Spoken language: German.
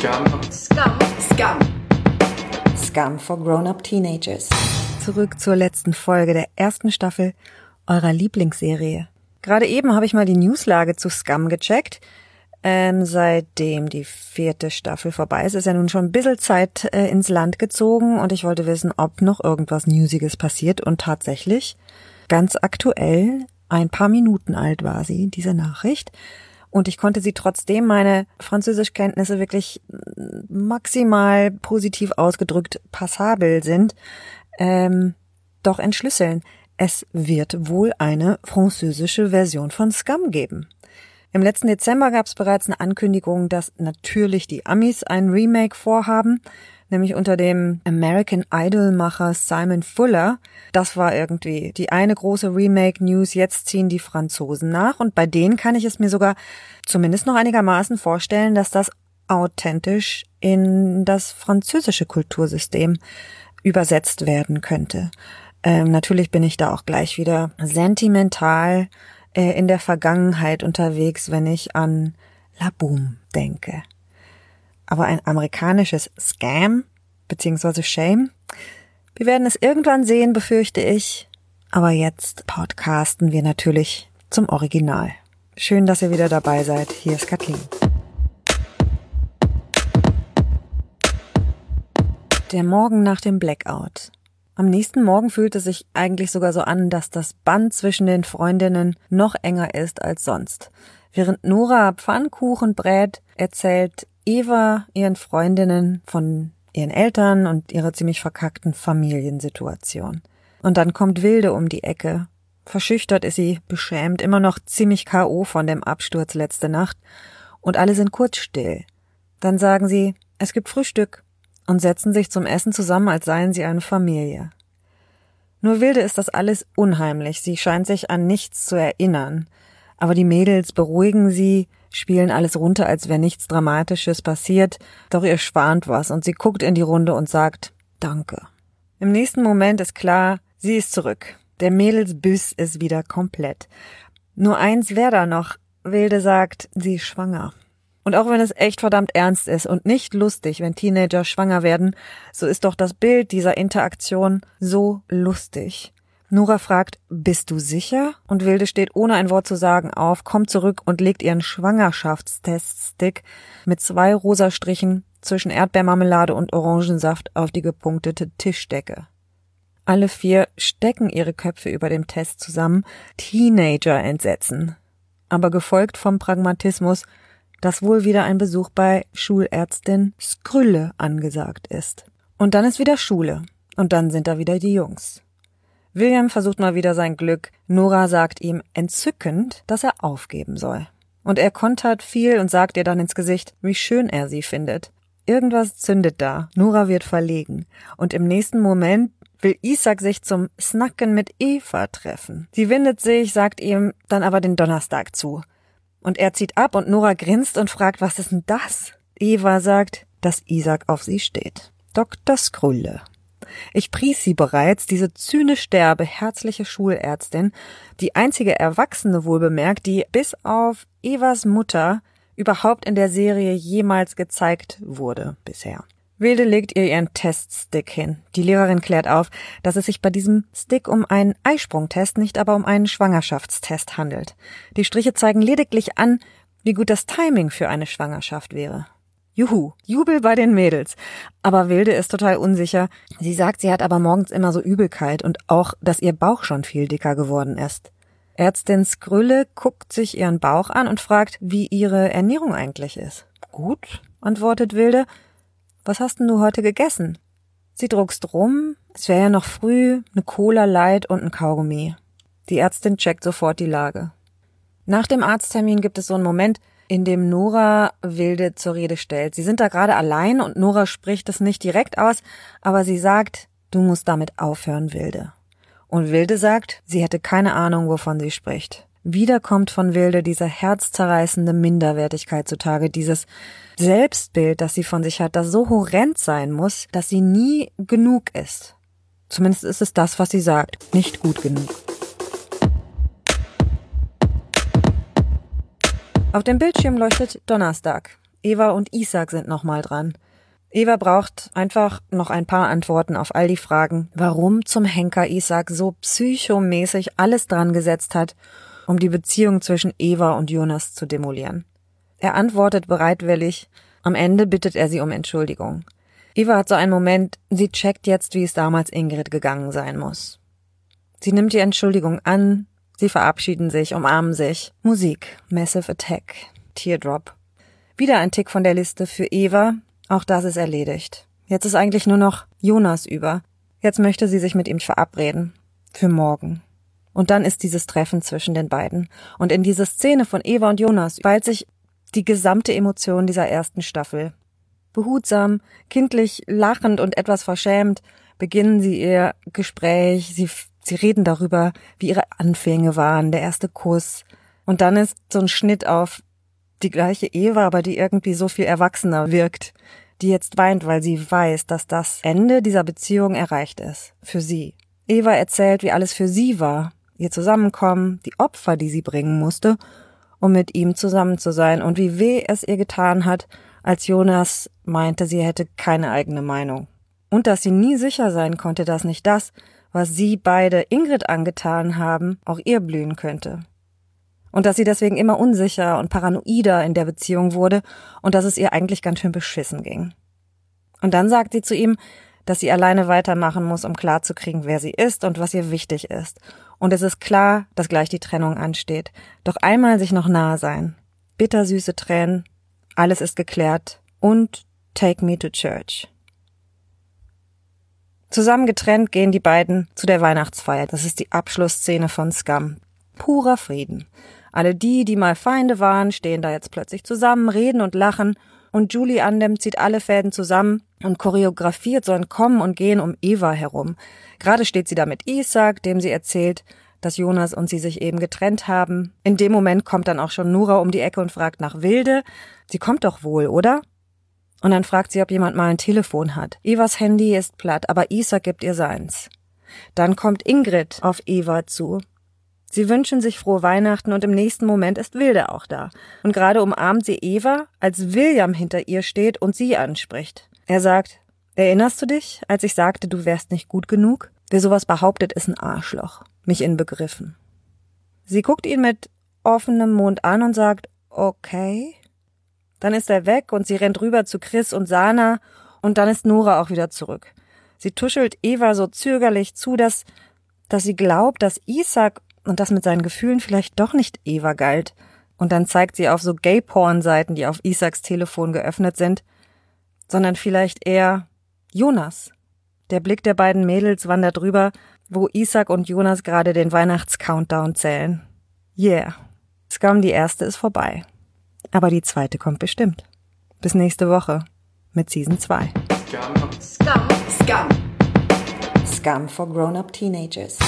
Scum. Scum. Scum. Scum for Grown-Up Teenagers. Zurück zur letzten Folge der ersten Staffel eurer Lieblingsserie. Gerade eben habe ich mal die Newslage zu Scum gecheckt. Ähm, seitdem die vierte Staffel vorbei ist, ist ja nun schon ein bisschen Zeit äh, ins Land gezogen und ich wollte wissen, ob noch irgendwas Newsiges passiert und tatsächlich ganz aktuell, ein paar Minuten alt war sie, diese Nachricht. Und ich konnte sie trotzdem meine Französischkenntnisse wirklich maximal positiv ausgedrückt passabel sind, ähm, doch entschlüsseln. Es wird wohl eine französische Version von Scum geben. Im letzten Dezember gab es bereits eine Ankündigung, dass natürlich die Amis ein Remake vorhaben, nämlich unter dem American Idol-Macher Simon Fuller. Das war irgendwie die eine große Remake-News. Jetzt ziehen die Franzosen nach und bei denen kann ich es mir sogar zumindest noch einigermaßen vorstellen, dass das authentisch in das französische Kultursystem übersetzt werden könnte. Ähm, natürlich bin ich da auch gleich wieder sentimental äh, in der Vergangenheit unterwegs, wenn ich an La Boom denke. Aber ein amerikanisches Scam beziehungsweise Shame, wir werden es irgendwann sehen, befürchte ich. Aber jetzt podcasten wir natürlich zum Original. Schön, dass ihr wieder dabei seid. Hier ist Kathleen. Der Morgen nach dem Blackout. Am nächsten Morgen fühlt es sich eigentlich sogar so an, dass das Band zwischen den Freundinnen noch enger ist als sonst. Während Nora Pfannkuchen brät, erzählt Eva ihren Freundinnen von ihren Eltern und ihrer ziemlich verkackten Familiensituation. Und dann kommt Wilde um die Ecke. Verschüchtert ist sie, beschämt, immer noch ziemlich K.O. von dem Absturz letzte Nacht. Und alle sind kurz still. Dann sagen sie, es gibt Frühstück und setzen sich zum Essen zusammen, als seien sie eine Familie. Nur Wilde ist das alles unheimlich. Sie scheint sich an nichts zu erinnern. Aber die Mädels beruhigen sie, spielen alles runter, als wäre nichts Dramatisches passiert, doch ihr schwant was und sie guckt in die Runde und sagt Danke. Im nächsten Moment ist klar, sie ist zurück. Der Mädelsbiss ist wieder komplett. Nur eins wäre da noch. Wilde sagt, sie ist schwanger. Und auch wenn es echt verdammt ernst ist und nicht lustig, wenn Teenager schwanger werden, so ist doch das Bild dieser Interaktion so lustig. Nora fragt, bist du sicher? Und Wilde steht ohne ein Wort zu sagen auf, kommt zurück und legt ihren Schwangerschaftsteststick mit zwei rosa Strichen zwischen Erdbeermarmelade und Orangensaft auf die gepunktete Tischdecke. Alle vier stecken ihre Köpfe über dem Test zusammen, Teenager entsetzen. Aber gefolgt vom Pragmatismus, dass wohl wieder ein Besuch bei Schulärztin Skrülle angesagt ist. Und dann ist wieder Schule. Und dann sind da wieder die Jungs. William versucht mal wieder sein Glück. Nora sagt ihm entzückend, dass er aufgeben soll. Und er kontert viel und sagt ihr dann ins Gesicht, wie schön er sie findet. Irgendwas zündet da. Nora wird verlegen. Und im nächsten Moment will Isaac sich zum Snacken mit Eva treffen. Sie windet sich, sagt ihm dann aber den Donnerstag zu. Und er zieht ab und Nora grinst und fragt, was ist denn das? Eva sagt, dass Isaac auf sie steht. Dr. Skrulle. Ich pries sie bereits, diese zynisch derbe, herzliche Schulärztin, die einzige Erwachsene wohlbemerkt, die bis auf Evas Mutter überhaupt in der Serie jemals gezeigt wurde bisher. Wilde legt ihr ihren Teststick hin. Die Lehrerin klärt auf, dass es sich bei diesem Stick um einen Eisprungtest, nicht aber um einen Schwangerschaftstest handelt. Die Striche zeigen lediglich an, wie gut das Timing für eine Schwangerschaft wäre. Juhu, Jubel bei den Mädels. Aber Wilde ist total unsicher. Sie sagt, sie hat aber morgens immer so Übelkeit und auch, dass ihr Bauch schon viel dicker geworden ist. Ärztin Skrülle guckt sich ihren Bauch an und fragt, wie ihre Ernährung eigentlich ist. Gut, antwortet Wilde. Was hast denn du heute gegessen? Sie druckst rum, es wäre ja noch früh, eine Cola Light und ein Kaugummi. Die Ärztin checkt sofort die Lage. Nach dem Arzttermin gibt es so einen Moment, in dem Nora Wilde zur Rede stellt. Sie sind da gerade allein und Nora spricht es nicht direkt aus, aber sie sagt, du musst damit aufhören, Wilde. Und Wilde sagt, sie hätte keine Ahnung, wovon sie spricht. Wieder kommt von Wilde diese herzzerreißende Minderwertigkeit zutage, dieses Selbstbild, das sie von sich hat, das so horrend sein muss, dass sie nie genug ist. Zumindest ist es das, was sie sagt, nicht gut genug. Auf dem Bildschirm leuchtet Donnerstag. Eva und Isaac sind nochmal dran. Eva braucht einfach noch ein paar Antworten auf all die Fragen, warum zum Henker Isaac so psychomäßig alles dran gesetzt hat, um die Beziehung zwischen Eva und Jonas zu demolieren. Er antwortet bereitwillig, am Ende bittet er sie um Entschuldigung. Eva hat so einen Moment, sie checkt jetzt, wie es damals Ingrid gegangen sein muss. Sie nimmt die Entschuldigung an, sie verabschieden sich, umarmen sich. Musik, Massive Attack, Teardrop. Wieder ein Tick von der Liste für Eva, auch das ist erledigt. Jetzt ist eigentlich nur noch Jonas über. Jetzt möchte sie sich mit ihm verabreden. Für morgen. Und dann ist dieses Treffen zwischen den beiden. Und in diese Szene von Eva und Jonas ballt sich die gesamte Emotion dieser ersten Staffel. Behutsam, kindlich, lachend und etwas verschämt beginnen sie ihr Gespräch. Sie, sie reden darüber, wie ihre Anfänge waren, der erste Kuss. Und dann ist so ein Schnitt auf die gleiche Eva, aber die irgendwie so viel erwachsener wirkt, die jetzt weint, weil sie weiß, dass das Ende dieser Beziehung erreicht ist. Für sie. Eva erzählt, wie alles für sie war. Ihr Zusammenkommen, die Opfer, die sie bringen musste, um mit ihm zusammen zu sein und wie weh es ihr getan hat, als Jonas meinte, sie hätte keine eigene Meinung. Und dass sie nie sicher sein konnte, dass nicht das, was sie beide Ingrid angetan haben, auch ihr blühen könnte und dass sie deswegen immer unsicher und paranoider in der Beziehung wurde und dass es ihr eigentlich ganz schön beschissen ging. Und dann sagt sie zu ihm, dass sie alleine weitermachen muss, um klarzukriegen, wer sie ist und was ihr wichtig ist. Und es ist klar, dass gleich die Trennung ansteht. Doch einmal sich noch nahe sein. Bittersüße Tränen, alles ist geklärt und Take Me to Church. Zusammen getrennt gehen die beiden zu der Weihnachtsfeier. Das ist die Abschlussszene von Scum. Purer Frieden. Alle die, die mal Feinde waren, stehen da jetzt plötzlich zusammen, reden und lachen, und Julie Andem zieht alle Fäden zusammen und choreografiert so ein Kommen und Gehen um Eva herum. Gerade steht sie da mit Isaac, dem sie erzählt, dass Jonas und sie sich eben getrennt haben. In dem Moment kommt dann auch schon Nora um die Ecke und fragt nach Wilde. Sie kommt doch wohl, oder? Und dann fragt sie, ob jemand mal ein Telefon hat. Evas Handy ist platt, aber Isaac gibt ihr seins. Dann kommt Ingrid auf Eva zu. Sie wünschen sich frohe Weihnachten und im nächsten Moment ist Wilde auch da. Und gerade umarmt sie Eva, als William hinter ihr steht und sie anspricht. Er sagt, erinnerst du dich, als ich sagte, du wärst nicht gut genug? Wer sowas behauptet, ist ein Arschloch. Mich inbegriffen. Sie guckt ihn mit offenem Mund an und sagt, okay. Dann ist er weg und sie rennt rüber zu Chris und Sana und dann ist Nora auch wieder zurück. Sie tuschelt Eva so zögerlich zu, dass, dass sie glaubt, dass Isaac und das mit seinen Gefühlen vielleicht doch nicht Eva galt. Und dann zeigt sie auf so Gay-Porn-Seiten, die auf Isaacs Telefon geöffnet sind, sondern vielleicht eher Jonas. Der Blick der beiden Mädels wandert drüber, wo Isaac und Jonas gerade den Weihnachts-Countdown zählen. Yeah. Scum, die erste ist vorbei. Aber die zweite kommt bestimmt. Bis nächste Woche mit Season 2. Scum. Scum. Scum. Scum for grown-up teenagers.